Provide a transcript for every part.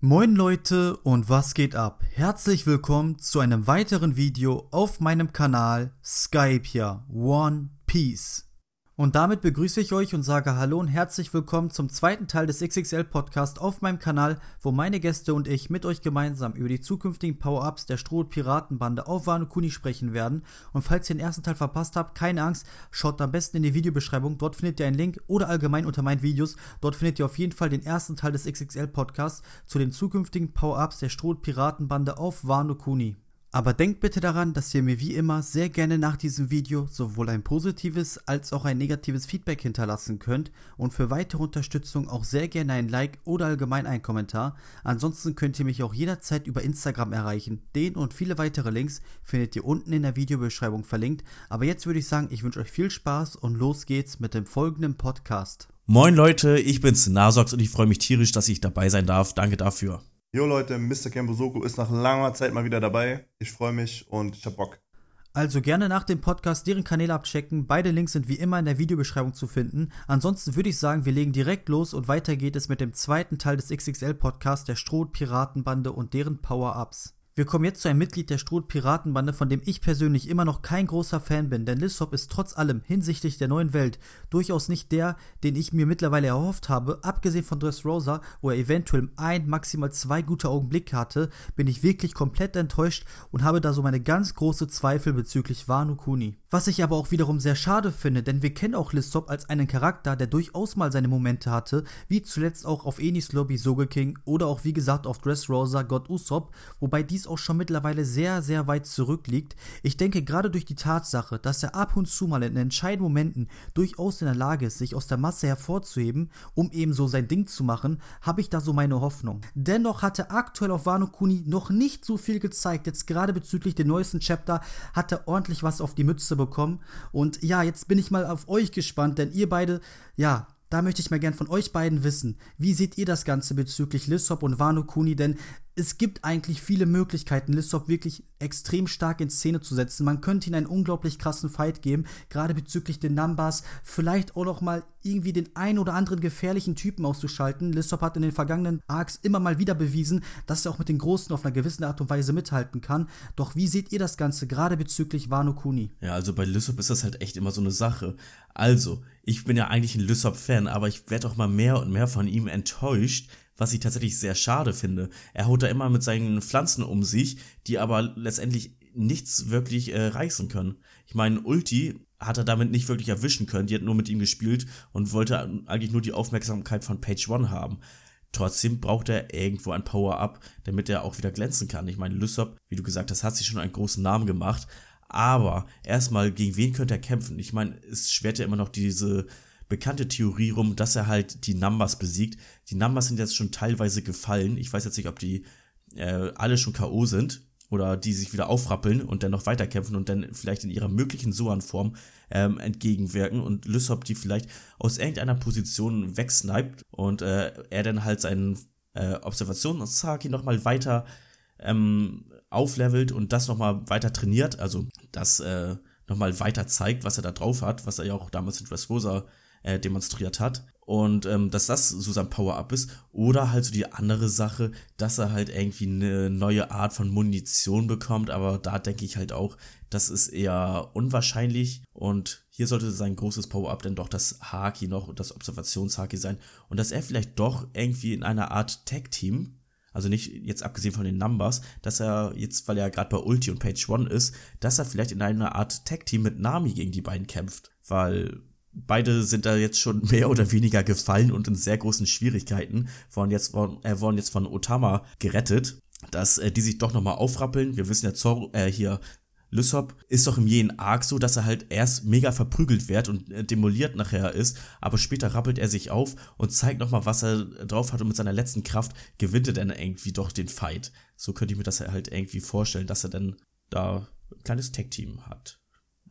Moin Leute und was geht ab? Herzlich willkommen zu einem weiteren Video auf meinem Kanal Skype One Piece. Und damit begrüße ich euch und sage Hallo und herzlich willkommen zum zweiten Teil des XXL Podcast auf meinem Kanal, wo meine Gäste und ich mit euch gemeinsam über die zukünftigen Power-Ups der Stroh- Piratenbande auf Wano Kuni sprechen werden. Und falls ihr den ersten Teil verpasst habt, keine Angst, schaut am besten in die Videobeschreibung, dort findet ihr einen Link oder allgemein unter meinen Videos. Dort findet ihr auf jeden Fall den ersten Teil des XXL Podcasts zu den zukünftigen Power-Ups der Stroh- Piratenbande auf Wano Kuni. Aber denkt bitte daran, dass ihr mir wie immer sehr gerne nach diesem Video sowohl ein positives als auch ein negatives Feedback hinterlassen könnt und für weitere Unterstützung auch sehr gerne ein Like oder allgemein einen Kommentar. Ansonsten könnt ihr mich auch jederzeit über Instagram erreichen. Den und viele weitere Links findet ihr unten in der Videobeschreibung verlinkt. Aber jetzt würde ich sagen, ich wünsche euch viel Spaß und los geht's mit dem folgenden Podcast. Moin Leute, ich bin's Nasox und ich freue mich tierisch, dass ich dabei sein darf. Danke dafür. Jo Leute, Mr. Kembosoko ist nach langer Zeit mal wieder dabei. Ich freue mich und ich hab Bock. Also gerne nach dem Podcast deren Kanäle abchecken. Beide Links sind wie immer in der Videobeschreibung zu finden. Ansonsten würde ich sagen, wir legen direkt los und weiter geht es mit dem zweiten Teil des XXL Podcasts der Stroh Piratenbande und deren Power-Ups. Wir kommen jetzt zu einem Mitglied der Stroh-Piratenbande, von dem ich persönlich immer noch kein großer Fan bin, denn Lissop ist trotz allem hinsichtlich der neuen Welt durchaus nicht der, den ich mir mittlerweile erhofft habe. Abgesehen von Dressrosa, wo er eventuell ein, maximal zwei gute Augenblicke hatte, bin ich wirklich komplett enttäuscht und habe da so meine ganz große Zweifel bezüglich Wano Kuni. Was ich aber auch wiederum sehr schade finde, denn wir kennen auch Lissop als einen Charakter, der durchaus mal seine Momente hatte, wie zuletzt auch auf Enis Lobby Soge King oder auch wie gesagt auf Dressrosa God Usopp, wobei dies auch schon mittlerweile sehr, sehr weit zurückliegt. Ich denke gerade durch die Tatsache, dass er ab und zu mal in entscheidenden Momenten durchaus in der Lage ist, sich aus der Masse hervorzuheben, um eben so sein Ding zu machen, habe ich da so meine Hoffnung. Dennoch hat er aktuell auf Wano Kuni noch nicht so viel gezeigt. Jetzt gerade bezüglich dem neuesten Chapter hat er ordentlich was auf die Mütze bekommen. Und ja, jetzt bin ich mal auf euch gespannt, denn ihr beide, ja, da möchte ich mal gern von euch beiden wissen. Wie seht ihr das Ganze bezüglich Lissop und Wano Kuni? Denn es gibt eigentlich viele Möglichkeiten, Lissop wirklich extrem stark in Szene zu setzen. Man könnte ihm einen unglaublich krassen Fight geben, gerade bezüglich den Numbers. Vielleicht auch noch mal irgendwie den ein oder anderen gefährlichen Typen auszuschalten. Lissop hat in den vergangenen Arcs immer mal wieder bewiesen, dass er auch mit den Großen auf einer gewissen Art und Weise mithalten kann. Doch wie seht ihr das Ganze, gerade bezüglich Wano Kuni? Ja, also bei Lissop ist das halt echt immer so eine Sache. Also, ich bin ja eigentlich ein Lissop-Fan, aber ich werde auch mal mehr und mehr von ihm enttäuscht, was ich tatsächlich sehr schade finde. Er haut da immer mit seinen Pflanzen um sich, die aber letztendlich nichts wirklich äh, reißen können. Ich meine, Ulti hat er damit nicht wirklich erwischen können, die hat nur mit ihm gespielt und wollte eigentlich nur die Aufmerksamkeit von Page One haben. Trotzdem braucht er irgendwo ein Power-Up, damit er auch wieder glänzen kann. Ich meine, Lysop, wie du gesagt hast, hat sich schon einen großen Namen gemacht. Aber erstmal, gegen wen könnte er kämpfen? Ich meine, es schwert ja immer noch diese bekannte Theorie rum, dass er halt die Numbers besiegt. Die Numbers sind jetzt schon teilweise gefallen. Ich weiß jetzt nicht, ob die äh, alle schon K.O. sind oder die sich wieder aufrappeln und dann noch weiterkämpfen und dann vielleicht in ihrer möglichen Soan-Form ähm, entgegenwirken und Lysop die vielleicht aus irgendeiner Position wegsniped und äh, er dann halt seinen äh, Observationssaki nochmal weiter ähm, auflevelt und das nochmal weiter trainiert, also das äh, nochmal weiter zeigt, was er da drauf hat, was er ja auch damals in Dressrosa äh, demonstriert hat. Und ähm, dass das so sein Power-Up ist. Oder halt so die andere Sache, dass er halt irgendwie eine neue Art von Munition bekommt. Aber da denke ich halt auch, das ist eher unwahrscheinlich. Und hier sollte sein großes Power-Up dann doch das Haki noch, das Observationshaki sein. Und dass er vielleicht doch irgendwie in einer Art Tag-Team also nicht jetzt abgesehen von den Numbers, dass er jetzt, weil er gerade bei Ulti und Page One ist, dass er vielleicht in einer Art Tag-Team mit Nami gegen die beiden kämpft. Weil beide sind da jetzt schon mehr oder weniger gefallen und in sehr großen Schwierigkeiten. Wurden jetzt, wurden, äh, wurden jetzt von Otama gerettet, dass äh, die sich doch nochmal aufrappeln. Wir wissen ja, Zor äh, hier, Lysop ist doch im jeden Arc so, dass er halt erst mega verprügelt wird und äh, demoliert nachher ist, aber später rappelt er sich auf und zeigt nochmal, was er drauf hat und mit seiner letzten Kraft gewinnt er dann irgendwie doch den Fight. So könnte ich mir das halt irgendwie vorstellen, dass er dann da ein kleines Tag-Team hat.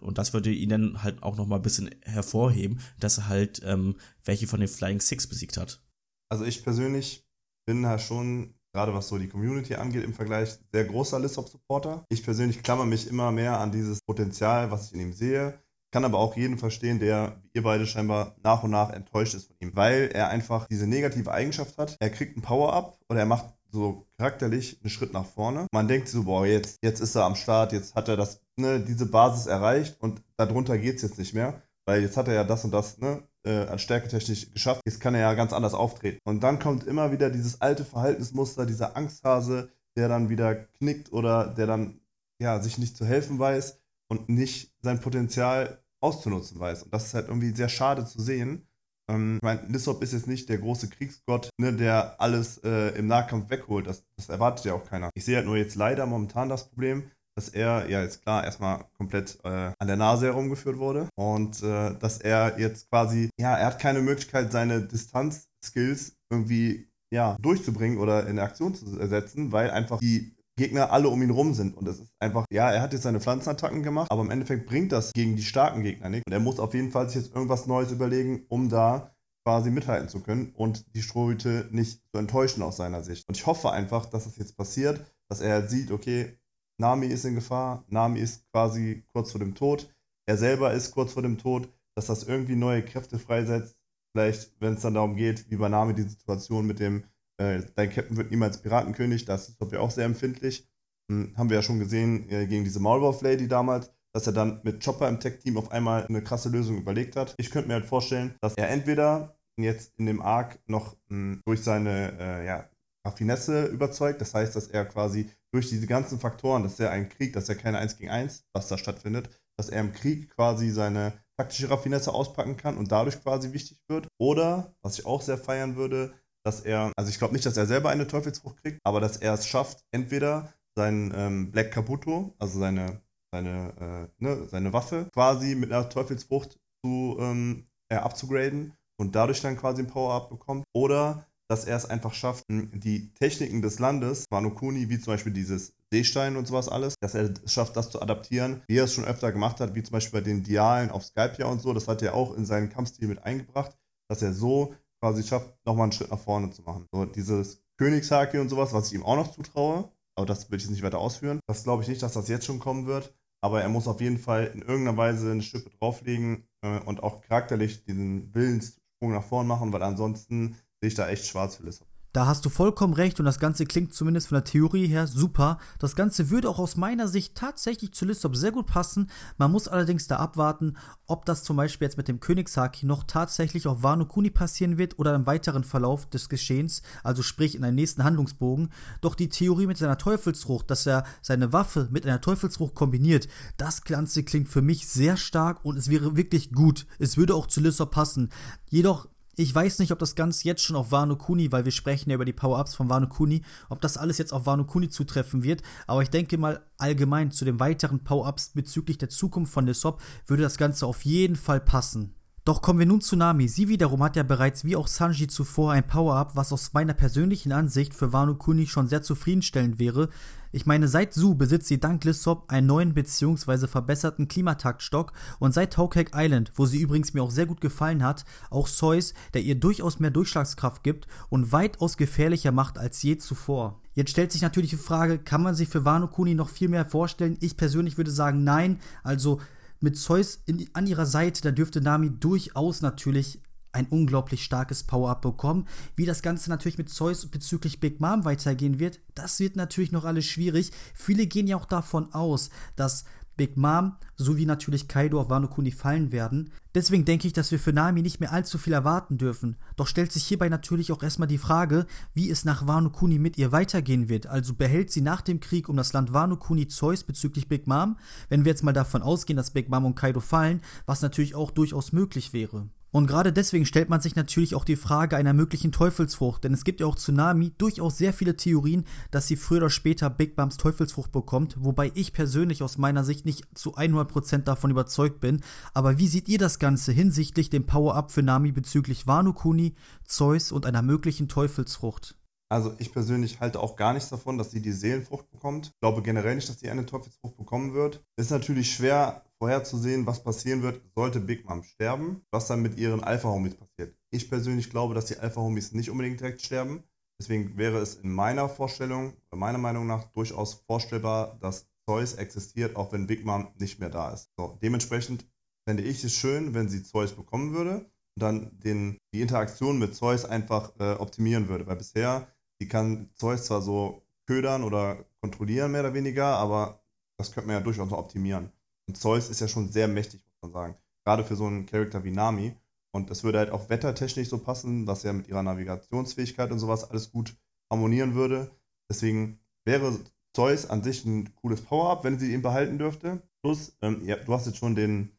Und das würde ihn dann halt auch nochmal ein bisschen hervorheben, dass er halt ähm, welche von den Flying Six besiegt hat. Also ich persönlich bin da schon, gerade was so die Community angeht, im Vergleich sehr großer Lissop-Supporter. Ich persönlich klammer mich immer mehr an dieses Potenzial, was ich in ihm sehe. Kann aber auch jeden verstehen, der, wie ihr beide scheinbar, nach und nach enttäuscht ist von ihm, weil er einfach diese negative Eigenschaft hat. Er kriegt ein Power-Up oder er macht so charakterlich einen Schritt nach vorne. Man denkt so, boah, jetzt, jetzt ist er am Start, jetzt hat er das, ne, diese Basis erreicht und darunter geht es jetzt nicht mehr, weil jetzt hat er ja das und das, ne, äh, an Stärketechnisch geschafft. Jetzt kann er ja ganz anders auftreten. Und dann kommt immer wieder dieses alte Verhaltensmuster, dieser Angsthase, der dann wieder knickt oder der dann ja, sich nicht zu helfen weiß und nicht sein Potenzial auszunutzen weiß. Und das ist halt irgendwie sehr schade zu sehen. Ähm, ich meine, Lissop ist jetzt nicht der große Kriegsgott, ne, der alles äh, im Nahkampf wegholt. Das, das erwartet ja auch keiner. Ich sehe halt nur jetzt leider momentan das Problem, dass er, ja, jetzt klar, erstmal komplett äh, an der Nase herumgeführt wurde und äh, dass er jetzt quasi, ja, er hat keine Möglichkeit, seine Distanzskills irgendwie, ja, durchzubringen oder in Aktion zu setzen, weil einfach die Gegner alle um ihn rum sind. Und es ist einfach, ja, er hat jetzt seine Pflanzenattacken gemacht, aber im Endeffekt bringt das gegen die starken Gegner nichts. Und er muss auf jeden Fall sich jetzt irgendwas Neues überlegen, um da quasi mithalten zu können und die Strohhüte nicht zu enttäuschen aus seiner Sicht. Und ich hoffe einfach, dass das jetzt passiert, dass er sieht, okay, Nami ist in Gefahr, Nami ist quasi kurz vor dem Tod, er selber ist kurz vor dem Tod, dass das irgendwie neue Kräfte freisetzt. Vielleicht, wenn es dann darum geht, wie bei Nami die Situation mit dem äh, dein Captain wird niemals Piratenkönig, das ist ja auch sehr empfindlich. Hm, haben wir ja schon gesehen äh, gegen diese Maulwurf Lady damals, dass er dann mit Chopper im Tech-Team auf einmal eine krasse Lösung überlegt hat. Ich könnte mir halt vorstellen, dass er entweder jetzt in dem Arc noch mh, hm, durch seine äh, ja, Raffinesse überzeugt, das heißt, dass er quasi durch diese ganzen Faktoren, dass er ein Krieg, dass er keine 1 gegen 1, was da stattfindet, dass er im Krieg quasi seine taktische Raffinesse auspacken kann und dadurch quasi wichtig wird. Oder, was ich auch sehr feiern würde, dass er, also ich glaube nicht, dass er selber eine Teufelsfrucht kriegt, aber dass er es schafft, entweder sein ähm, Black Kabuto, also seine, seine, äh, ne, seine Waffe, quasi mit einer Teufelsfrucht zu ähm, äh, abzugraden und dadurch dann quasi ein Power-Up bekommt, oder dass er es einfach schafft, die Techniken des Landes, Wano Kuni, wie zum Beispiel dieses Seestein und sowas alles, dass er es schafft, das zu adaptieren, wie er es schon öfter gemacht hat, wie zum Beispiel bei den Dialen auf Skype ja und so, das hat er auch in seinen Kampfstil mit eingebracht, dass er so quasi schafft, nochmal einen Schritt nach vorne zu machen. So dieses Königshaki und sowas, was ich ihm auch noch zutraue, aber das will ich jetzt nicht weiter ausführen. Das glaube ich nicht, dass das jetzt schon kommen wird, aber er muss auf jeden Fall in irgendeiner Weise eine Stücke drauflegen äh, und auch charakterlich diesen Willenssprung nach vorne machen, weil ansonsten sehe ich da echt schwarz für Lissabon. Da hast du vollkommen recht und das Ganze klingt zumindest von der Theorie her super. Das Ganze würde auch aus meiner Sicht tatsächlich zu Lissop sehr gut passen. Man muss allerdings da abwarten, ob das zum Beispiel jetzt mit dem Königshaki noch tatsächlich auf Wano Kuni passieren wird oder im weiteren Verlauf des Geschehens, also sprich in einem nächsten Handlungsbogen. Doch die Theorie mit seiner Teufelsfrucht, dass er seine Waffe mit einer Teufelsfrucht kombiniert, das Ganze klingt für mich sehr stark und es wäre wirklich gut. Es würde auch zu Lissop passen. Jedoch ich weiß nicht, ob das Ganze jetzt schon auf Wano Kuni, weil wir sprechen ja über die Power-Ups von Wano Kuni, ob das alles jetzt auf Wano Kuni zutreffen wird. Aber ich denke mal allgemein zu den weiteren Power-Ups bezüglich der Zukunft von Lissop würde das Ganze auf jeden Fall passen. Doch kommen wir nun zu Nami. Sie wiederum hat ja bereits wie auch Sanji zuvor ein Power-Up, was aus meiner persönlichen Ansicht für Wano Kuni schon sehr zufriedenstellend wäre. Ich meine, seit Su besitzt sie dank Lissop einen neuen bzw. verbesserten Klimataktstock und seit Hawkeye Island, wo sie übrigens mir auch sehr gut gefallen hat, auch Zeus, der ihr durchaus mehr Durchschlagskraft gibt und weitaus gefährlicher macht als je zuvor. Jetzt stellt sich natürlich die Frage, kann man sich für Wano Kuni noch viel mehr vorstellen? Ich persönlich würde sagen, nein. Also mit Zeus in, an ihrer Seite, da dürfte Nami durchaus natürlich ein unglaublich starkes Power-Up bekommen. Wie das Ganze natürlich mit Zeus bezüglich Big Mom weitergehen wird, das wird natürlich noch alles schwierig. Viele gehen ja auch davon aus, dass Big Mom sowie natürlich Kaido auf Wano Kuni fallen werden. Deswegen denke ich, dass wir für Nami nicht mehr allzu viel erwarten dürfen. Doch stellt sich hierbei natürlich auch erstmal die Frage, wie es nach Wano Kuni mit ihr weitergehen wird. Also behält sie nach dem Krieg um das Land Wano Kuni Zeus bezüglich Big Mom? Wenn wir jetzt mal davon ausgehen, dass Big Mom und Kaido fallen, was natürlich auch durchaus möglich wäre. Und gerade deswegen stellt man sich natürlich auch die Frage einer möglichen Teufelsfrucht, denn es gibt ja auch Tsunami durchaus sehr viele Theorien, dass sie früher oder später Big Bums Teufelsfrucht bekommt, wobei ich persönlich aus meiner Sicht nicht zu 100% davon überzeugt bin. Aber wie seht ihr das Ganze hinsichtlich dem Power-Up für Nami bezüglich Wano Kuni, Zeus und einer möglichen Teufelsfrucht? Also ich persönlich halte auch gar nichts davon, dass sie die Seelenfrucht bekommt. Ich glaube generell nicht, dass sie eine Teufelsfrucht bekommen wird. Ist natürlich schwer vorherzusehen, was passieren wird, sollte Big Mom sterben, was dann mit ihren Alpha-Homies passiert. Ich persönlich glaube, dass die Alpha-Homies nicht unbedingt direkt sterben. Deswegen wäre es in meiner Vorstellung, meiner Meinung nach, durchaus vorstellbar, dass Zeus existiert, auch wenn Big Mom nicht mehr da ist. So, dementsprechend fände ich es schön, wenn sie Zeus bekommen würde und dann den, die Interaktion mit Zeus einfach äh, optimieren würde. Weil bisher Sie kann Zeus zwar so ködern oder kontrollieren, mehr oder weniger, aber das könnte man ja durchaus noch optimieren. Und Zeus ist ja schon sehr mächtig, muss man sagen. Gerade für so einen Charakter wie Nami. Und das würde halt auch wettertechnisch so passen, was ja mit ihrer Navigationsfähigkeit und sowas alles gut harmonieren würde. Deswegen wäre Zeus an sich ein cooles Power-Up, wenn sie ihn behalten dürfte. Plus, ähm, du hast jetzt schon den,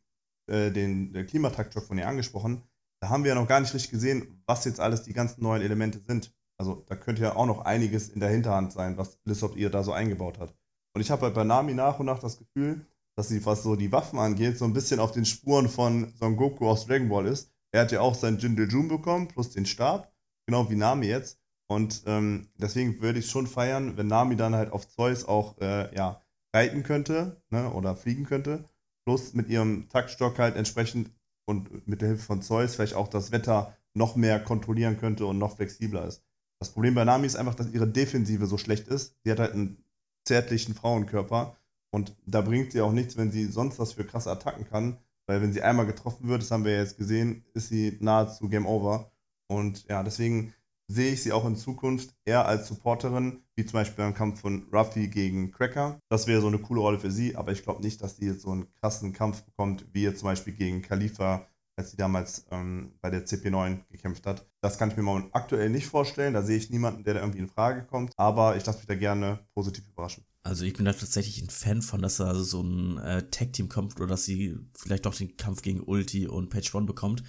äh, den, den Klimatakt-Job von ihr angesprochen. Da haben wir ja noch gar nicht richtig gesehen, was jetzt alles die ganzen neuen Elemente sind. Also da könnte ja auch noch einiges in der Hinterhand sein, was Lissop ihr da so eingebaut hat. Und ich habe halt bei Nami nach und nach das Gefühl, dass sie, was so die Waffen angeht, so ein bisschen auf den Spuren von Son Goku aus Dragon Ball ist. Er hat ja auch sein Jun bekommen, plus den Stab, genau wie Nami jetzt. Und ähm, deswegen würde ich schon feiern, wenn Nami dann halt auf Zeus auch äh, ja, reiten könnte ne, oder fliegen könnte. Plus mit ihrem Taktstock halt entsprechend und mit der Hilfe von Zeus vielleicht auch das Wetter noch mehr kontrollieren könnte und noch flexibler ist. Das Problem bei Nami ist einfach, dass ihre Defensive so schlecht ist. Sie hat halt einen zärtlichen Frauenkörper und da bringt sie auch nichts, wenn sie sonst was für krasse Attacken kann, weil wenn sie einmal getroffen wird, das haben wir ja jetzt gesehen, ist sie nahezu Game Over. Und ja, deswegen sehe ich sie auch in Zukunft eher als Supporterin, wie zum Beispiel beim Kampf von Ruffy gegen Cracker. Das wäre so eine coole Rolle für sie, aber ich glaube nicht, dass sie jetzt so einen krassen Kampf bekommt, wie jetzt zum Beispiel gegen Khalifa, als sie damals ähm, bei der CP9 gekämpft hat. Das kann ich mir momentan aktuell nicht vorstellen. Da sehe ich niemanden, der da irgendwie in Frage kommt. Aber ich lasse mich da gerne positiv überraschen. Also ich bin da tatsächlich ein Fan von, dass da so ein äh, Tag-Team kommt oder dass sie vielleicht doch den Kampf gegen Ulti und Page One bekommt.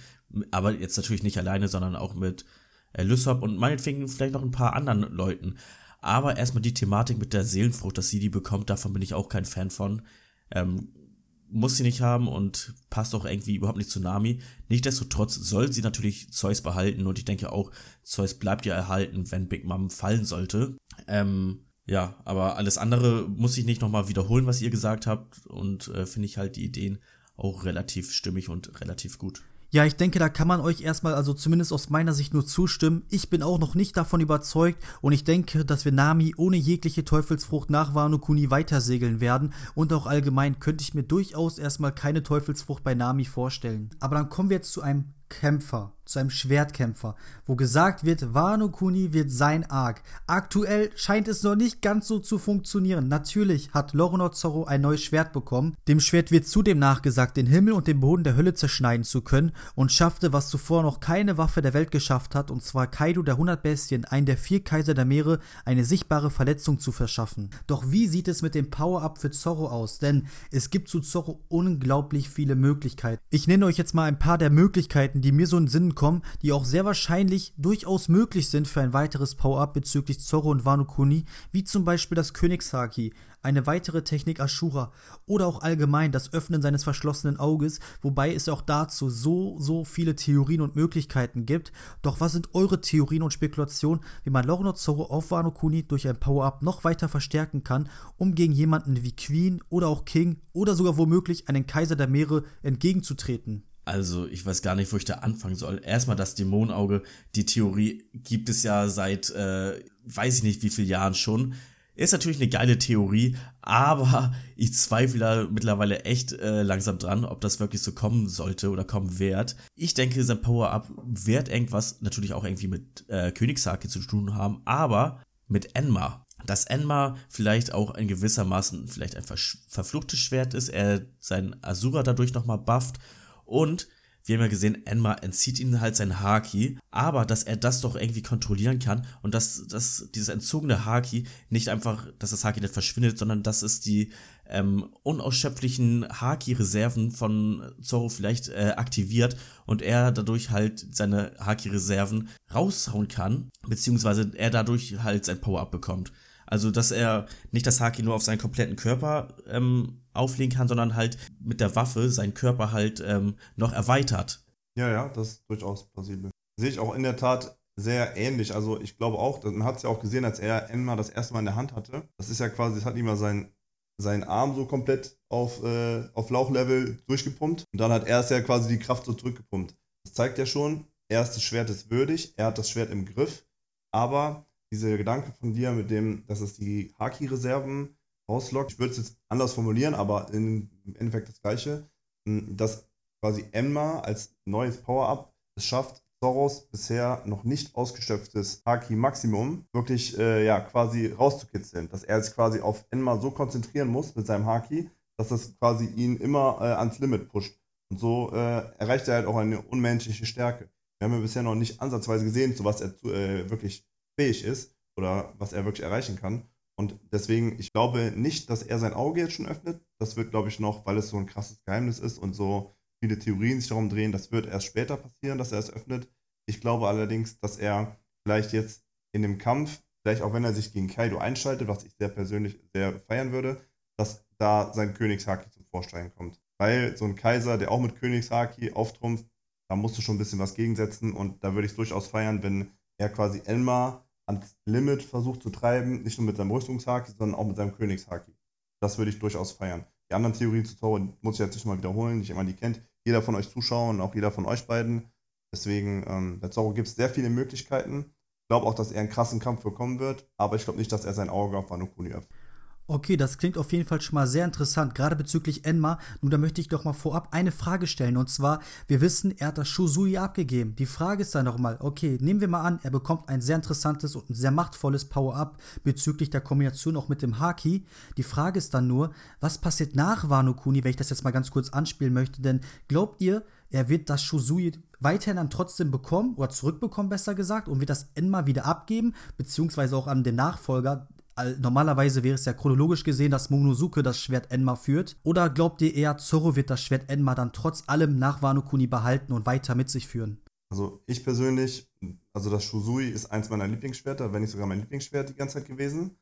Aber jetzt natürlich nicht alleine, sondern auch mit äh, Lysop und meinetwegen vielleicht noch ein paar anderen Leuten. Aber erstmal die Thematik mit der Seelenfrucht, dass sie die bekommt, davon bin ich auch kein Fan von. Ähm, muss sie nicht haben und passt auch irgendwie überhaupt nicht zu Nami. Nichtsdestotrotz soll sie natürlich Zeus behalten und ich denke auch, Zeus bleibt ja erhalten, wenn Big Mom fallen sollte. Ähm, ja, aber alles andere muss ich nicht nochmal wiederholen, was ihr gesagt habt und äh, finde ich halt die Ideen auch relativ stimmig und relativ gut. Ja, ich denke, da kann man euch erstmal, also zumindest aus meiner Sicht nur zustimmen. Ich bin auch noch nicht davon überzeugt und ich denke, dass wir Nami ohne jegliche Teufelsfrucht nach Wano Kuni weitersegeln werden und auch allgemein könnte ich mir durchaus erstmal keine Teufelsfrucht bei Nami vorstellen. Aber dann kommen wir jetzt zu einem Kämpfer, zu einem Schwertkämpfer, wo gesagt wird, Wano Kuni wird sein Arc. Aktuell scheint es noch nicht ganz so zu funktionieren. Natürlich hat Lorono Zorro ein neues Schwert bekommen. Dem Schwert wird zudem nachgesagt, den Himmel und den Boden der Hölle zerschneiden zu können und schaffte, was zuvor noch keine Waffe der Welt geschafft hat, und zwar Kaido der 100 Bestien, einen der vier Kaiser der Meere, eine sichtbare Verletzung zu verschaffen. Doch wie sieht es mit dem Power-Up für Zorro aus? Denn es gibt zu Zorro unglaublich viele Möglichkeiten. Ich nenne euch jetzt mal ein paar der Möglichkeiten, die mir so in Sinn kommen, die auch sehr wahrscheinlich durchaus möglich sind für ein weiteres Power-Up bezüglich Zorro und Wano Kuni, wie zum Beispiel das Königshaki, eine weitere Technik Ashura oder auch allgemein das Öffnen seines verschlossenen Auges, wobei es auch dazu so, so viele Theorien und Möglichkeiten gibt. Doch was sind eure Theorien und Spekulationen, wie man Loro Zorro auf Wano Kuni durch ein Power-Up noch weiter verstärken kann, um gegen jemanden wie Queen oder auch King oder sogar womöglich einen Kaiser der Meere entgegenzutreten? Also, ich weiß gar nicht, wo ich da anfangen soll. Erstmal das Dämonenauge. Die Theorie gibt es ja seit, äh, weiß ich nicht wie vielen Jahren schon. Ist natürlich eine geile Theorie, aber ich zweifle da mittlerweile echt äh, langsam dran, ob das wirklich so kommen sollte oder kommen wird. Ich denke, sein Power-Up wird irgendwas natürlich auch irgendwie mit äh, Königshake zu tun haben, aber mit Enma. Dass Enma vielleicht auch in gewissermaßen vielleicht ein verfluchtes Schwert ist, er sein Asura dadurch nochmal bufft und wir haben ja gesehen, Enma entzieht ihm halt sein Haki, aber dass er das doch irgendwie kontrollieren kann und dass, dass dieses entzogene Haki nicht einfach, dass das Haki nicht verschwindet, sondern dass es die ähm, unausschöpflichen Haki-Reserven von Zoro vielleicht äh, aktiviert und er dadurch halt seine Haki-Reserven raushauen kann, beziehungsweise er dadurch halt sein Power-Up bekommt. Also, dass er nicht das Haki nur auf seinen kompletten Körper ähm, auflegen kann, sondern halt mit der Waffe seinen Körper halt ähm, noch erweitert. Ja, ja, das ist durchaus plausibel. Sehe ich auch in der Tat sehr ähnlich. Also ich glaube auch, man hat es ja auch gesehen, als er Enma das erste Mal in der Hand hatte. Das ist ja quasi, das hat ihm mal sein, seinen Arm so komplett auf, äh, auf Lauchlevel durchgepumpt. Und dann hat er es ja quasi die Kraft so zurückgepumpt. Das zeigt ja schon, er ist des Schwertes würdig, er hat das Schwert im Griff, aber dieser Gedanke von dir mit dem, dass es die Haki-Reserven rauslockt, ich würde es jetzt anders formulieren, aber im Endeffekt das Gleiche, hm, dass quasi Enma als neues Power-Up es schafft, Soros bisher noch nicht ausgeschöpftes Haki-Maximum wirklich äh, ja, quasi rauszukitzeln. Dass er sich quasi auf Enma so konzentrieren muss mit seinem Haki, dass das quasi ihn immer äh, ans Limit pusht. Und so äh, erreicht er halt auch eine unmenschliche Stärke. Wir haben ja bisher noch nicht ansatzweise gesehen, zu was er äh, wirklich fähig ist oder was er wirklich erreichen kann. Und deswegen, ich glaube nicht, dass er sein Auge jetzt schon öffnet. Das wird, glaube ich, noch, weil es so ein krasses Geheimnis ist und so viele Theorien sich darum drehen, das wird erst später passieren, dass er es öffnet. Ich glaube allerdings, dass er vielleicht jetzt in dem Kampf, vielleicht auch wenn er sich gegen Kaido einschaltet, was ich sehr persönlich sehr feiern würde, dass da sein Königshaki zum Vorschein kommt. Weil so ein Kaiser, der auch mit Königshaki auftrumpft, da musst du schon ein bisschen was gegensetzen und da würde ich es durchaus feiern, wenn er quasi Elmar ans Limit versucht zu treiben, nicht nur mit seinem Rüstungshaki, sondern auch mit seinem Königshaki. Das würde ich durchaus feiern. Die anderen Theorien zu Zoro muss ich jetzt nicht mal wiederholen, nicht immer die kennt jeder von euch Zuschauern, auch jeder von euch beiden. Deswegen, ähm, bei Zorro gibt es sehr viele Möglichkeiten. Ich glaube auch, dass er einen krassen Kampf bekommen wird, aber ich glaube nicht, dass er sein Auge auf Wano Kuni öffnet. Okay, das klingt auf jeden Fall schon mal sehr interessant, gerade bezüglich Enma. Nun, da möchte ich doch mal vorab eine Frage stellen. Und zwar, wir wissen, er hat das Shusui abgegeben. Die Frage ist dann nochmal, okay, nehmen wir mal an, er bekommt ein sehr interessantes und ein sehr machtvolles Power-Up bezüglich der Kombination auch mit dem Haki. Die Frage ist dann nur, was passiert nach Wano Kuni, wenn ich das jetzt mal ganz kurz anspielen möchte? Denn glaubt ihr, er wird das Shusui weiterhin dann trotzdem bekommen oder zurückbekommen, besser gesagt, und wird das Enma wieder abgeben, beziehungsweise auch an den Nachfolger, normalerweise wäre es ja chronologisch gesehen, dass Momonosuke das Schwert Enma führt. Oder glaubt ihr eher, Zoro wird das Schwert Enma dann trotz allem nach Wano Kuni behalten und weiter mit sich führen? Also ich persönlich, also das Shusui ist eins meiner Lieblingsschwerter, wenn nicht sogar mein Lieblingsschwert die ganze Zeit gewesen.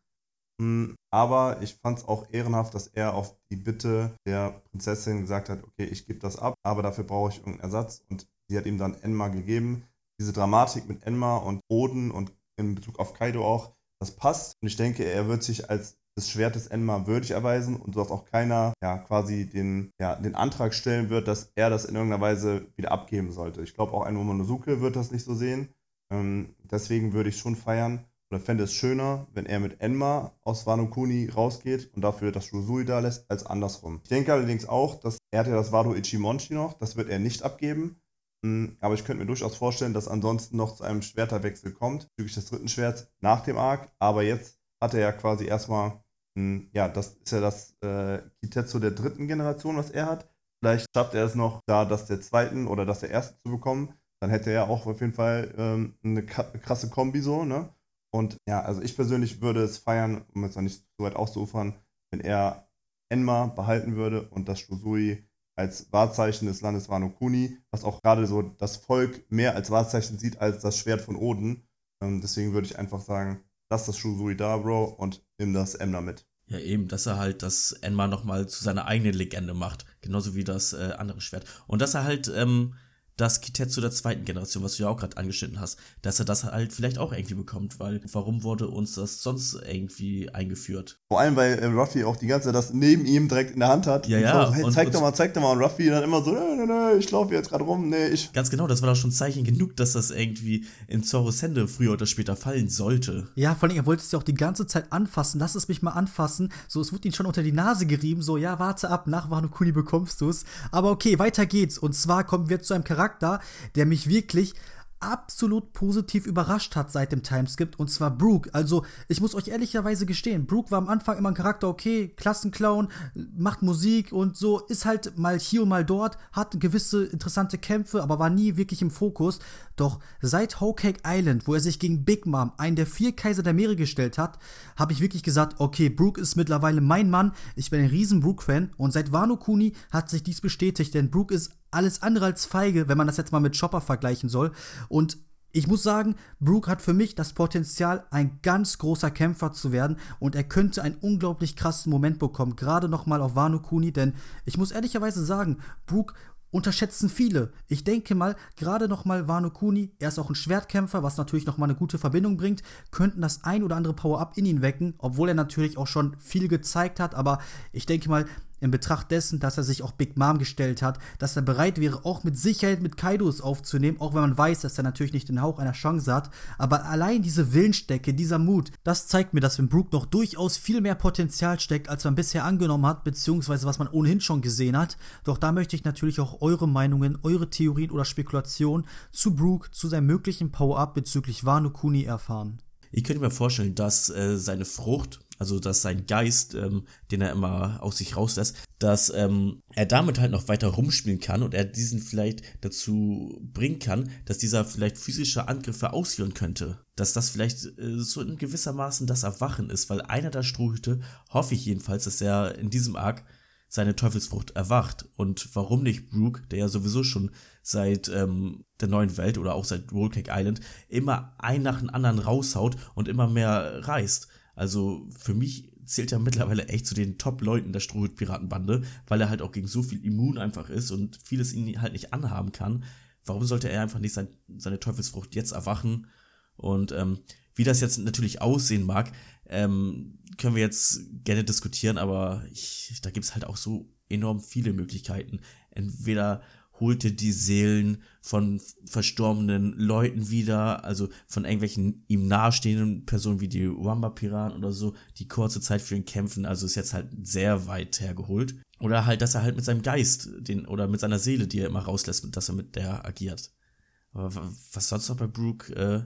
Hm, aber ich fand es auch ehrenhaft, dass er auf die Bitte der Prinzessin gesagt hat, okay, ich gebe das ab, aber dafür brauche ich irgendeinen Ersatz. Und sie hat ihm dann Enma gegeben. Diese Dramatik mit Enma und Oden und in Bezug auf Kaido auch, das passt. Und ich denke, er wird sich als des Schwertes Enma würdig erweisen und dass auch keiner ja quasi den, ja, den Antrag stellen wird, dass er das in irgendeiner Weise wieder abgeben sollte. Ich glaube, auch ein Momonosuke wird das nicht so sehen. Ähm, deswegen würde ich schon feiern oder fände es schöner, wenn er mit Enma aus Wano Kuni rausgeht und dafür das Shusui da lässt, als andersrum. Ich denke allerdings auch, dass er hat ja das Wado Ichimonchi noch, das wird er nicht abgeben. Hm, aber ich könnte mir durchaus vorstellen, dass ansonsten noch zu einem Schwerterwechsel kommt, bezüglich des dritten Schwerts nach dem Arc. Aber jetzt hat er ja quasi erstmal, hm, ja, das ist ja das äh, Kitetsu der dritten Generation, was er hat. Vielleicht schafft er es noch, da das der zweiten oder das der ersten zu bekommen. Dann hätte er auch auf jeden Fall ähm, eine krasse Kombi so, ne? Und ja, also ich persönlich würde es feiern, um jetzt noch nicht so weit auszuufern, wenn er Enma behalten würde und das Shusui als Wahrzeichen des Landes Wano Kuni, was auch gerade so das Volk mehr als Wahrzeichen sieht als das Schwert von Oden. Ähm, deswegen würde ich einfach sagen, lass das Shusui da, Bro, und nimm das Emna mit. Ja, eben, dass er halt das Enma nochmal zu seiner eigenen Legende macht. Genauso wie das äh, andere Schwert. Und dass er halt ähm, das Kitetsu der zweiten Generation, was du ja auch gerade angeschnitten hast, dass er das halt vielleicht auch irgendwie bekommt, weil warum wurde uns das sonst irgendwie eingeführt? Vor allem, weil äh, Ruffy auch die ganze Zeit das neben ihm direkt in der Hand hat. Ja, ja. So, hey, zeig und, doch mal, zeig doch mal. Und Ruffy dann immer so, nee, nee, nee, ich laufe jetzt gerade rum, nee, ich. Ganz genau, das war doch schon Zeichen genug, dass das irgendwie in Zorros Hände früher oder später fallen sollte. Ja, vor allem, er wollte es ja auch die ganze Zeit anfassen. Lass es mich mal anfassen. So, es wurde ihn schon unter die Nase gerieben. So, ja, warte ab, nach Wano Kuni bekommst du es. Aber okay, weiter geht's. Und zwar kommen wir zu einem Charakter, der mich wirklich absolut positiv überrascht hat seit dem Timeskip und zwar Brooke. Also, ich muss euch ehrlicherweise gestehen, Brooke war am Anfang immer ein Charakter, okay, Klassenclown, macht Musik und so, ist halt mal hier und mal dort, hat gewisse interessante Kämpfe, aber war nie wirklich im Fokus. Doch seit Whole Cake Island, wo er sich gegen Big Mom, einen der vier Kaiser der Meere gestellt hat, habe ich wirklich gesagt, okay, Brooke ist mittlerweile mein Mann. Ich bin ein riesen Brooke-Fan und seit Wano Kuni hat sich dies bestätigt, denn Brooke ist alles andere als feige, wenn man das jetzt mal mit Chopper vergleichen soll. Und ich muss sagen, Brooke hat für mich das Potenzial, ein ganz großer Kämpfer zu werden und er könnte einen unglaublich krassen Moment bekommen, gerade nochmal auf Wano Kuni, denn ich muss ehrlicherweise sagen, Brooke unterschätzen viele. Ich denke mal, gerade nochmal Wano Kuni, er ist auch ein Schwertkämpfer, was natürlich nochmal eine gute Verbindung bringt, könnten das ein oder andere Power-Up in ihn wecken, obwohl er natürlich auch schon viel gezeigt hat, aber ich denke mal, in Betracht dessen, dass er sich auch Big Mom gestellt hat, dass er bereit wäre, auch mit Sicherheit mit Kaidos aufzunehmen, auch wenn man weiß, dass er natürlich nicht den Hauch einer Chance hat. Aber allein diese Willensstecke, dieser Mut, das zeigt mir, dass in Brook noch durchaus viel mehr Potenzial steckt, als man bisher angenommen hat, beziehungsweise was man ohnehin schon gesehen hat. Doch da möchte ich natürlich auch eure Meinungen, eure Theorien oder Spekulationen zu Brook, zu seinem möglichen Power-Up bezüglich Wano Kuni erfahren. Ich könnte mir vorstellen, dass äh, seine Frucht also dass sein Geist, ähm, den er immer aus sich rauslässt, dass ähm, er damit halt noch weiter rumspielen kann und er diesen vielleicht dazu bringen kann, dass dieser vielleicht physische Angriffe ausführen könnte. Dass das vielleicht äh, so in gewissermaßen das Erwachen ist, weil einer der Strohhüte, hoffe ich jedenfalls, dass er in diesem Arc seine Teufelsfrucht erwacht. Und warum nicht Brooke, der ja sowieso schon seit ähm, der neuen Welt oder auch seit Rollcake Island immer ein nach dem anderen raushaut und immer mehr reißt. Also für mich zählt er mittlerweile echt zu den Top-Leuten der Strohhut-Piratenbande, weil er halt auch gegen so viel immun einfach ist und vieles ihn halt nicht anhaben kann. Warum sollte er einfach nicht sein, seine Teufelsfrucht jetzt erwachen? Und ähm, wie das jetzt natürlich aussehen mag, ähm, können wir jetzt gerne diskutieren, aber ich, da gibt's halt auch so enorm viele Möglichkeiten. Entweder holte die Seelen von verstorbenen Leuten wieder, also von irgendwelchen ihm nahestehenden Personen wie die Wamba-Piraten oder so, die kurze Zeit für ihn kämpfen, also ist jetzt halt sehr weit hergeholt. Oder halt, dass er halt mit seinem Geist, den, oder mit seiner Seele, die er immer rauslässt, dass er mit der agiert. Aber was sonst noch bei Brooke äh,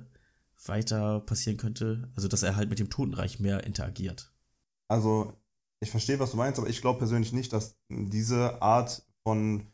weiter passieren könnte, also dass er halt mit dem Totenreich mehr interagiert. Also, ich verstehe, was du meinst, aber ich glaube persönlich nicht, dass diese Art von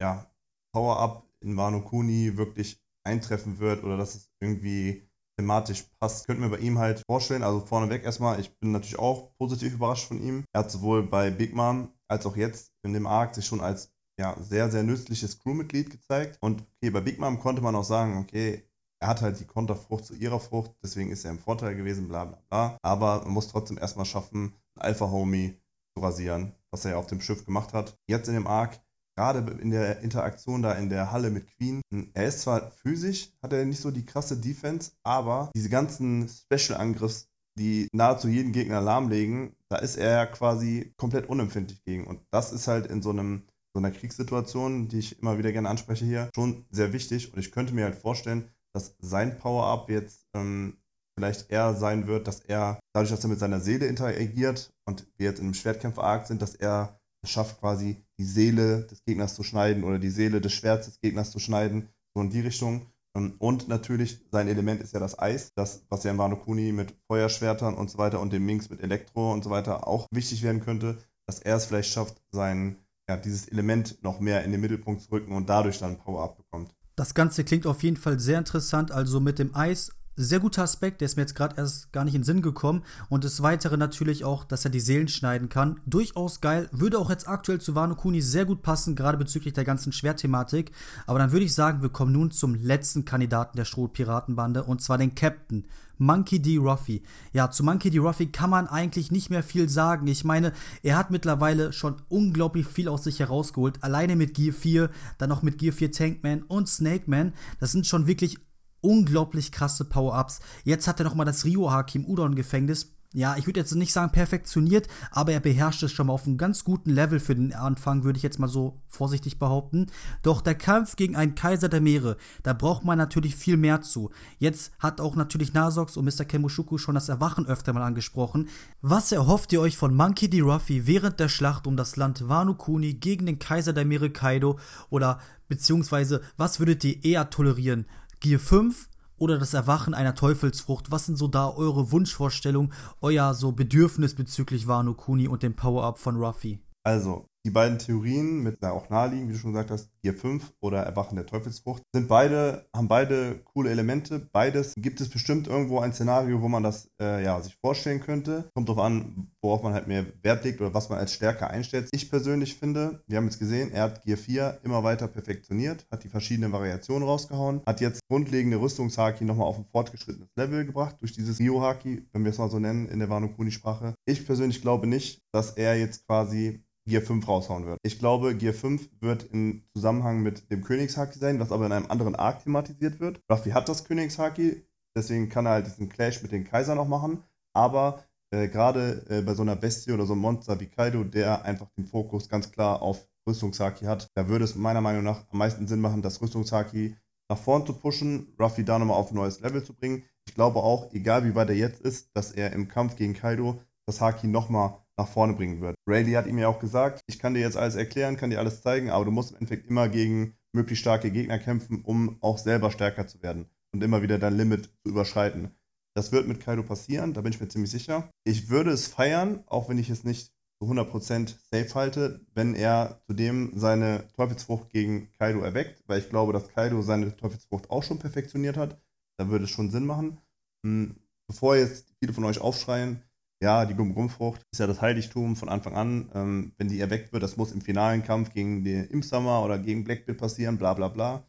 ja, Power-Up in Wano Kuni wirklich eintreffen wird oder dass es irgendwie thematisch passt. Könnten wir bei ihm halt vorstellen, also vorneweg erstmal, ich bin natürlich auch positiv überrascht von ihm. Er hat sowohl bei Big Mom als auch jetzt in dem Arc sich schon als ja, sehr, sehr nützliches Crewmitglied gezeigt. Und okay, bei Big Mom konnte man auch sagen, okay, er hat halt die Konterfrucht zu ihrer Frucht, deswegen ist er im Vorteil gewesen, bla bla bla. Aber man muss trotzdem erstmal schaffen, einen Alpha-Homie zu rasieren, was er ja auf dem Schiff gemacht hat. Jetzt in dem Arc gerade in der Interaktion da in der Halle mit Queen, er ist zwar physisch, hat er nicht so die krasse Defense, aber diese ganzen Special-Angriffs, die nahezu jeden Gegner lahmlegen, da ist er quasi komplett unempfindlich gegen. Und das ist halt in so einem so einer Kriegssituation, die ich immer wieder gerne anspreche hier, schon sehr wichtig. Und ich könnte mir halt vorstellen, dass sein Power-Up jetzt ähm, vielleicht eher sein wird, dass er, dadurch, dass er mit seiner Seele interagiert und wir jetzt in einem Schwertkämpfer-Arc sind, dass er es schafft quasi die Seele des Gegners zu schneiden oder die Seele des Schwerts des Gegners zu schneiden, so in die Richtung. Ähm, und natürlich, sein Element ist ja das Eis, das, was ja in Wano Kuni mit Feuerschwertern und so weiter und dem Minx mit Elektro und so weiter auch wichtig werden könnte, dass er es vielleicht schafft, sein, ja, dieses Element noch mehr in den Mittelpunkt zu rücken und dadurch dann Power-Up bekommt. Das Ganze klingt auf jeden Fall sehr interessant. Also mit dem Eis sehr guter Aspekt, der ist mir jetzt gerade erst gar nicht in den Sinn gekommen. Und das Weitere natürlich auch, dass er die Seelen schneiden kann. Durchaus geil. Würde auch jetzt aktuell zu Wano Kuni sehr gut passen, gerade bezüglich der ganzen Schwertthematik. Aber dann würde ich sagen, wir kommen nun zum letzten Kandidaten der Strohpiratenbande und zwar den Captain. Monkey D. Ruffy. Ja, zu Monkey D. Ruffy kann man eigentlich nicht mehr viel sagen. Ich meine, er hat mittlerweile schon unglaublich viel aus sich herausgeholt. Alleine mit Gear 4, dann noch mit Gear 4 Tankman und Snake Man. Das sind schon wirklich unglaublich krasse Power-Ups. Jetzt hat er nochmal das Ryo-Haki im Udon-Gefängnis. Ja, ich würde jetzt nicht sagen perfektioniert, aber er beherrscht es schon mal auf einem ganz guten Level für den Anfang, würde ich jetzt mal so vorsichtig behaupten. Doch der Kampf gegen einen Kaiser der Meere, da braucht man natürlich viel mehr zu. Jetzt hat auch natürlich Nasox und Mr. Kemushuku schon das Erwachen öfter mal angesprochen. Was erhofft ihr euch von Monkey D. Ruffy während der Schlacht um das Land Wano Kuni gegen den Kaiser der Meere Kaido? Oder beziehungsweise was würdet ihr eher tolerieren? Gear 5 oder das Erwachen einer Teufelsfrucht? Was sind so da eure Wunschvorstellungen, euer so Bedürfnis bezüglich Wano Kuni und dem Power-Up von Ruffy? Also, die beiden Theorien mit der auch naheliegen, wie du schon gesagt hast, Gear 5 oder Erwachen der Teufelsfrucht, sind beide, haben beide coole Elemente. Beides gibt es bestimmt irgendwo ein Szenario, wo man das äh, ja, sich vorstellen könnte. Kommt darauf an, worauf man halt mehr Wert legt oder was man als Stärke einstellt. Ich persönlich finde, wir haben jetzt gesehen, er hat Gear 4 immer weiter perfektioniert, hat die verschiedenen Variationen rausgehauen, hat jetzt grundlegende Rüstungshaki nochmal auf ein fortgeschrittenes Level gebracht durch dieses Rio-Haki, wenn wir es mal so nennen in der Wano Kuni-Sprache. Ich persönlich glaube nicht, dass er jetzt quasi Gear 5 raushauen wird. Ich glaube, Gear 5 wird im Zusammenhang mit dem Königshaki sein, was aber in einem anderen Arc thematisiert wird. Ruffy hat das Königshaki, deswegen kann er halt diesen Clash mit den Kaisern noch machen. Aber äh, gerade äh, bei so einer Bestie oder so einem Monster wie Kaido, der einfach den Fokus ganz klar auf Rüstungshaki hat, da würde es meiner Meinung nach am meisten Sinn machen, das Rüstungshaki nach vorn zu pushen, Ruffy da nochmal auf ein neues Level zu bringen. Ich glaube auch, egal wie weit er jetzt ist, dass er im Kampf gegen Kaido das Haki nochmal nach vorne bringen wird. Rayleigh hat ihm ja auch gesagt, ich kann dir jetzt alles erklären, kann dir alles zeigen, aber du musst im Endeffekt immer gegen möglichst starke Gegner kämpfen, um auch selber stärker zu werden und immer wieder dein Limit zu überschreiten. Das wird mit Kaido passieren, da bin ich mir ziemlich sicher. Ich würde es feiern, auch wenn ich es nicht zu 100% safe halte, wenn er zudem seine Teufelsfrucht gegen Kaido erweckt, weil ich glaube, dass Kaido seine Teufelsfrucht auch schon perfektioniert hat. Da würde es schon Sinn machen. Hm, bevor jetzt viele von euch aufschreien, ja, die Gum-Gum-Frucht ist ja das Heiligtum von Anfang an. Ähm, wenn die erweckt wird, das muss im finalen Kampf gegen den Imsummer oder gegen Blackbeard passieren, bla bla bla.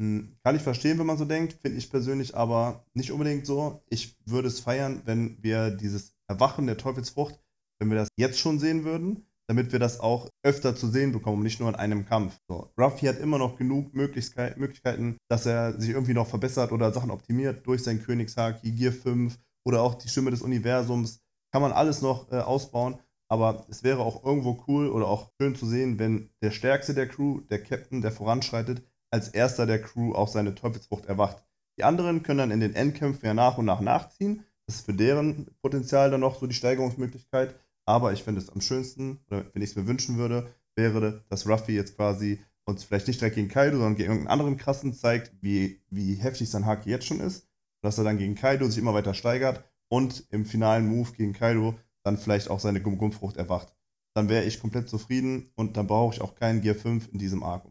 Hm, kann ich verstehen, wenn man so denkt, finde ich persönlich aber nicht unbedingt so. Ich würde es feiern, wenn wir dieses Erwachen der Teufelsfrucht, wenn wir das jetzt schon sehen würden, damit wir das auch öfter zu sehen bekommen, nicht nur in einem Kampf. So, Ruffy hat immer noch genug Möglichkeiten, dass er sich irgendwie noch verbessert oder Sachen optimiert durch sein Königshaki, Gear 5 oder auch die Stimme des Universums. Kann man alles noch äh, ausbauen, aber es wäre auch irgendwo cool oder auch schön zu sehen, wenn der Stärkste der Crew, der Captain, der voranschreitet, als erster der Crew auch seine Teufelsfrucht erwacht. Die anderen können dann in den Endkämpfen ja nach und nach nachziehen. Das ist für deren Potenzial dann noch so die Steigerungsmöglichkeit. Aber ich finde es am schönsten, oder wenn ich es mir wünschen würde, wäre, dass Ruffy jetzt quasi uns vielleicht nicht direkt gegen Kaido, sondern gegen irgendeinen anderen krassen zeigt, wie, wie heftig sein Haki jetzt schon ist. Und dass er dann gegen Kaido sich immer weiter steigert und im finalen Move gegen Kaido dann vielleicht auch seine Gum-Gum-Frucht erwacht. Dann wäre ich komplett zufrieden und dann brauche ich auch keinen Gear 5 in diesem Arc.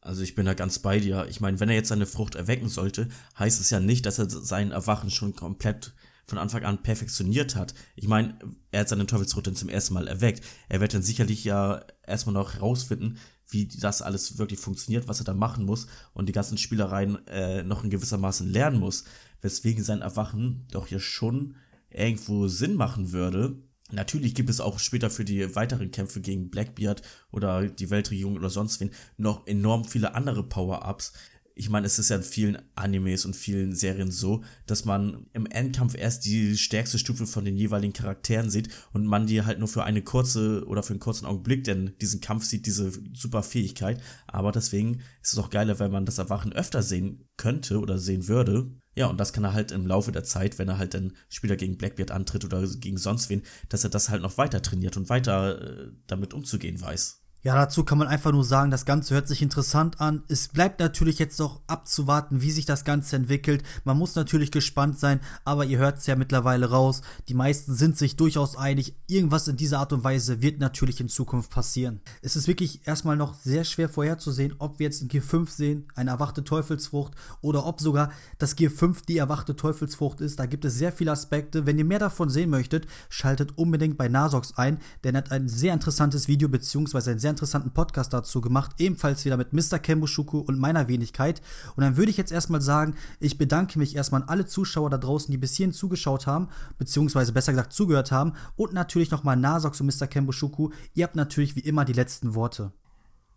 Also ich bin da ganz bei dir. Ich meine, wenn er jetzt seine Frucht erwecken sollte, heißt es ja nicht, dass er sein Erwachen schon komplett von Anfang an perfektioniert hat. Ich meine, er hat seine Teufelsfrucht dann zum ersten Mal erweckt. Er wird dann sicherlich ja erstmal noch herausfinden, wie das alles wirklich funktioniert, was er da machen muss und die ganzen Spielereien äh, noch in gewissermaßen lernen muss, weswegen sein Erwachen doch hier schon irgendwo Sinn machen würde. Natürlich gibt es auch später für die weiteren Kämpfe gegen Blackbeard oder die Weltregierung oder sonst wen noch enorm viele andere Power-Ups. Ich meine, es ist ja in vielen Animes und vielen Serien so, dass man im Endkampf erst die stärkste Stufe von den jeweiligen Charakteren sieht und man die halt nur für eine kurze oder für einen kurzen Augenblick denn diesen Kampf sieht, diese super Fähigkeit. Aber deswegen ist es auch geiler, wenn man das Erwachen öfter sehen könnte oder sehen würde, ja, und das kann er halt im Laufe der Zeit, wenn er halt dann später gegen Blackbeard antritt oder gegen sonst wen, dass er das halt noch weiter trainiert und weiter äh, damit umzugehen weiß. Ja, dazu kann man einfach nur sagen, das Ganze hört sich interessant an. Es bleibt natürlich jetzt noch abzuwarten, wie sich das Ganze entwickelt. Man muss natürlich gespannt sein, aber ihr hört es ja mittlerweile raus. Die meisten sind sich durchaus einig, irgendwas in dieser Art und Weise wird natürlich in Zukunft passieren. Es ist wirklich erstmal noch sehr schwer vorherzusehen, ob wir jetzt in Gear 5 sehen, eine erwachte Teufelsfrucht, oder ob sogar das Gear 5 die erwachte Teufelsfrucht ist. Da gibt es sehr viele Aspekte. Wenn ihr mehr davon sehen möchtet, schaltet unbedingt bei Nasox ein, denn er hat ein sehr interessantes Video bzw. ein sehr sehr interessanten Podcast dazu gemacht, ebenfalls wieder mit Mr. Kembushuku und meiner Wenigkeit. Und dann würde ich jetzt erstmal sagen, ich bedanke mich erstmal an alle Zuschauer da draußen, die bis hierhin zugeschaut haben, beziehungsweise besser gesagt zugehört haben. Und natürlich nochmal Nasox und Mr. Kembushuku. Ihr habt natürlich wie immer die letzten Worte.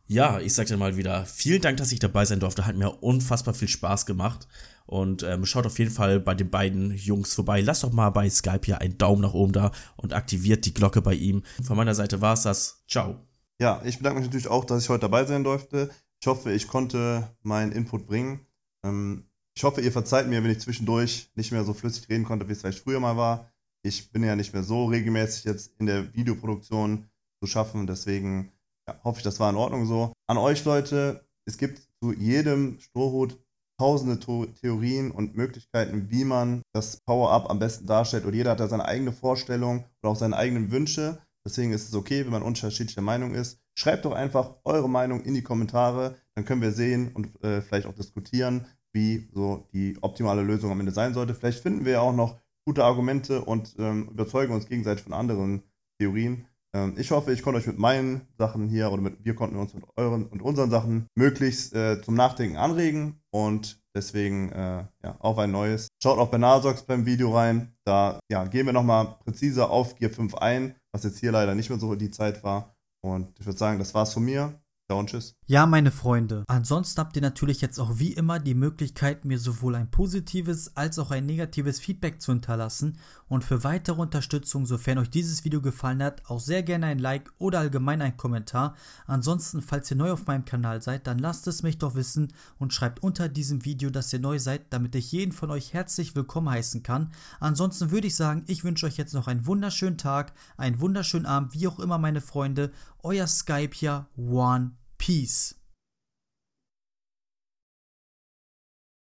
Ja, ich sag dir mal wieder, vielen Dank, dass ich dabei sein durfte. Hat mir unfassbar viel Spaß gemacht. Und ähm, schaut auf jeden Fall bei den beiden Jungs vorbei. Lasst doch mal bei Skype hier einen Daumen nach oben da und aktiviert die Glocke bei ihm. Von meiner Seite war es das. Ciao. Ja, ich bedanke mich natürlich auch, dass ich heute dabei sein durfte. Ich hoffe, ich konnte meinen Input bringen. Ähm, ich hoffe, ihr verzeiht mir, wenn ich zwischendurch nicht mehr so flüssig reden konnte, wie es vielleicht früher mal war. Ich bin ja nicht mehr so regelmäßig jetzt in der Videoproduktion zu schaffen. Deswegen ja, hoffe ich, das war in Ordnung so. An euch Leute, es gibt zu jedem Strohhut tausende Theorien und Möglichkeiten, wie man das Power-Up am besten darstellt. Und jeder hat da seine eigene Vorstellung oder auch seine eigenen Wünsche. Deswegen ist es okay, wenn man unterschiedlicher Meinung ist. Schreibt doch einfach eure Meinung in die Kommentare, dann können wir sehen und äh, vielleicht auch diskutieren, wie so die optimale Lösung am Ende sein sollte. Vielleicht finden wir auch noch gute Argumente und ähm, überzeugen uns gegenseitig von anderen Theorien. Ähm, ich hoffe, ich konnte euch mit meinen Sachen hier oder mit, wir konnten uns mit euren und unseren Sachen möglichst äh, zum Nachdenken anregen und deswegen äh, ja, auf ein neues. Schaut auch bei Nasox beim Video rein. Da ja, gehen wir nochmal präziser auf Gear 5 ein was jetzt hier leider nicht mehr so die Zeit war. Und ich würde sagen, das war's von mir. Und. Ja, meine Freunde. Ansonsten habt ihr natürlich jetzt auch wie immer die Möglichkeit, mir sowohl ein positives als auch ein negatives Feedback zu hinterlassen und für weitere Unterstützung, sofern euch dieses Video gefallen hat, auch sehr gerne ein Like oder allgemein ein Kommentar. Ansonsten, falls ihr neu auf meinem Kanal seid, dann lasst es mich doch wissen und schreibt unter diesem Video, dass ihr neu seid, damit ich jeden von euch herzlich willkommen heißen kann. Ansonsten würde ich sagen, ich wünsche euch jetzt noch einen wunderschönen Tag, einen wunderschönen Abend, wie auch immer meine Freunde. Euer Skype hier, One Peace.